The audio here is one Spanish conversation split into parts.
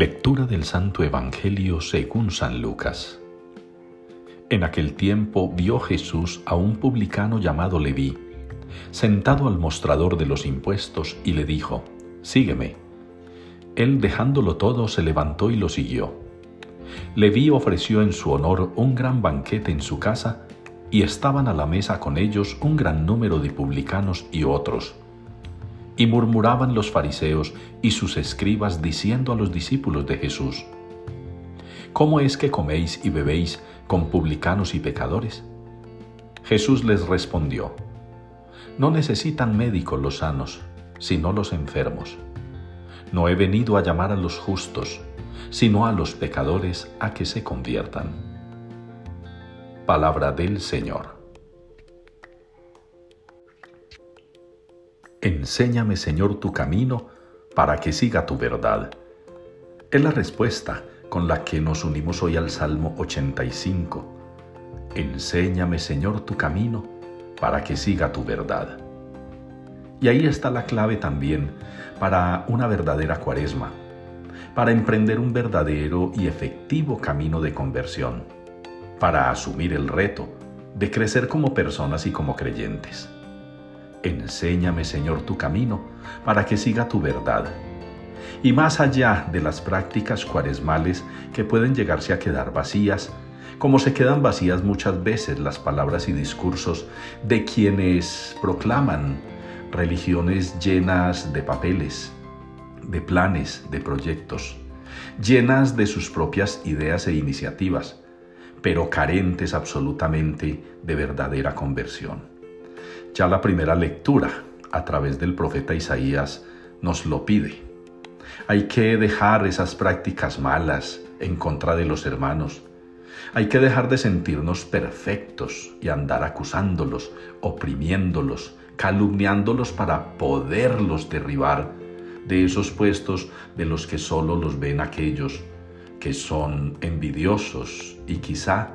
Lectura del Santo Evangelio según San Lucas. En aquel tiempo vio Jesús a un publicano llamado Leví, sentado al mostrador de los impuestos, y le dijo, Sígueme. Él dejándolo todo se levantó y lo siguió. Leví ofreció en su honor un gran banquete en su casa, y estaban a la mesa con ellos un gran número de publicanos y otros y murmuraban los fariseos y sus escribas diciendo a los discípulos de Jesús, ¿Cómo es que coméis y bebéis con publicanos y pecadores? Jesús les respondió, No necesitan médicos los sanos, sino los enfermos. No he venido a llamar a los justos, sino a los pecadores a que se conviertan. Palabra del Señor. Enséñame, Señor, tu camino para que siga tu verdad. Es la respuesta con la que nos unimos hoy al Salmo 85. Enséñame, Señor, tu camino para que siga tu verdad. Y ahí está la clave también para una verdadera cuaresma, para emprender un verdadero y efectivo camino de conversión, para asumir el reto de crecer como personas y como creyentes. Enséñame, Señor, tu camino, para que siga tu verdad. Y más allá de las prácticas cuaresmales que pueden llegarse a quedar vacías, como se quedan vacías muchas veces las palabras y discursos de quienes proclaman religiones llenas de papeles, de planes, de proyectos, llenas de sus propias ideas e iniciativas, pero carentes absolutamente de verdadera conversión. Ya la primera lectura a través del profeta Isaías nos lo pide. Hay que dejar esas prácticas malas en contra de los hermanos. Hay que dejar de sentirnos perfectos y andar acusándolos, oprimiéndolos, calumniándolos para poderlos derribar de esos puestos de los que solo los ven aquellos que son envidiosos y quizá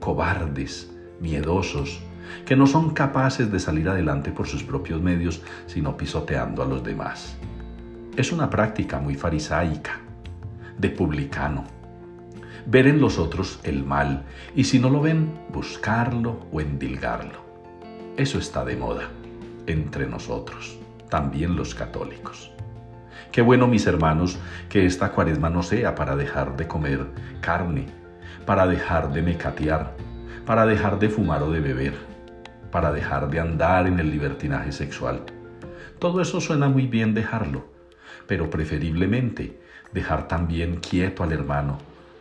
cobardes, miedosos, que no son capaces de salir adelante por sus propios medios, sino pisoteando a los demás. Es una práctica muy farisaica, de publicano. Ver en los otros el mal y si no lo ven, buscarlo o endilgarlo. Eso está de moda entre nosotros, también los católicos. Qué bueno, mis hermanos, que esta cuaresma no sea para dejar de comer carne, para dejar de mecatear, para dejar de fumar o de beber para dejar de andar en el libertinaje sexual. Todo eso suena muy bien dejarlo, pero preferiblemente dejar también quieto al hermano,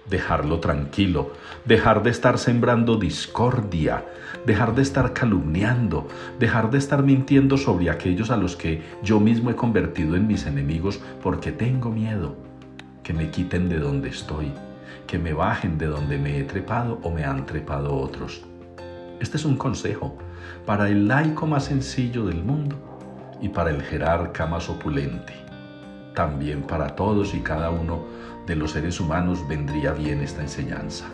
dejarlo tranquilo, dejar de estar sembrando discordia, dejar de estar calumniando, dejar de estar mintiendo sobre aquellos a los que yo mismo he convertido en mis enemigos porque tengo miedo que me quiten de donde estoy, que me bajen de donde me he trepado o me han trepado otros. Este es un consejo para el laico más sencillo del mundo y para el jerarca más opulente. También para todos y cada uno de los seres humanos vendría bien esta enseñanza.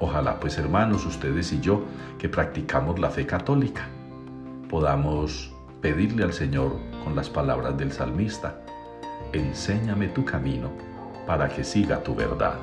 Ojalá pues hermanos, ustedes y yo, que practicamos la fe católica, podamos pedirle al Señor con las palabras del salmista, enséñame tu camino para que siga tu verdad.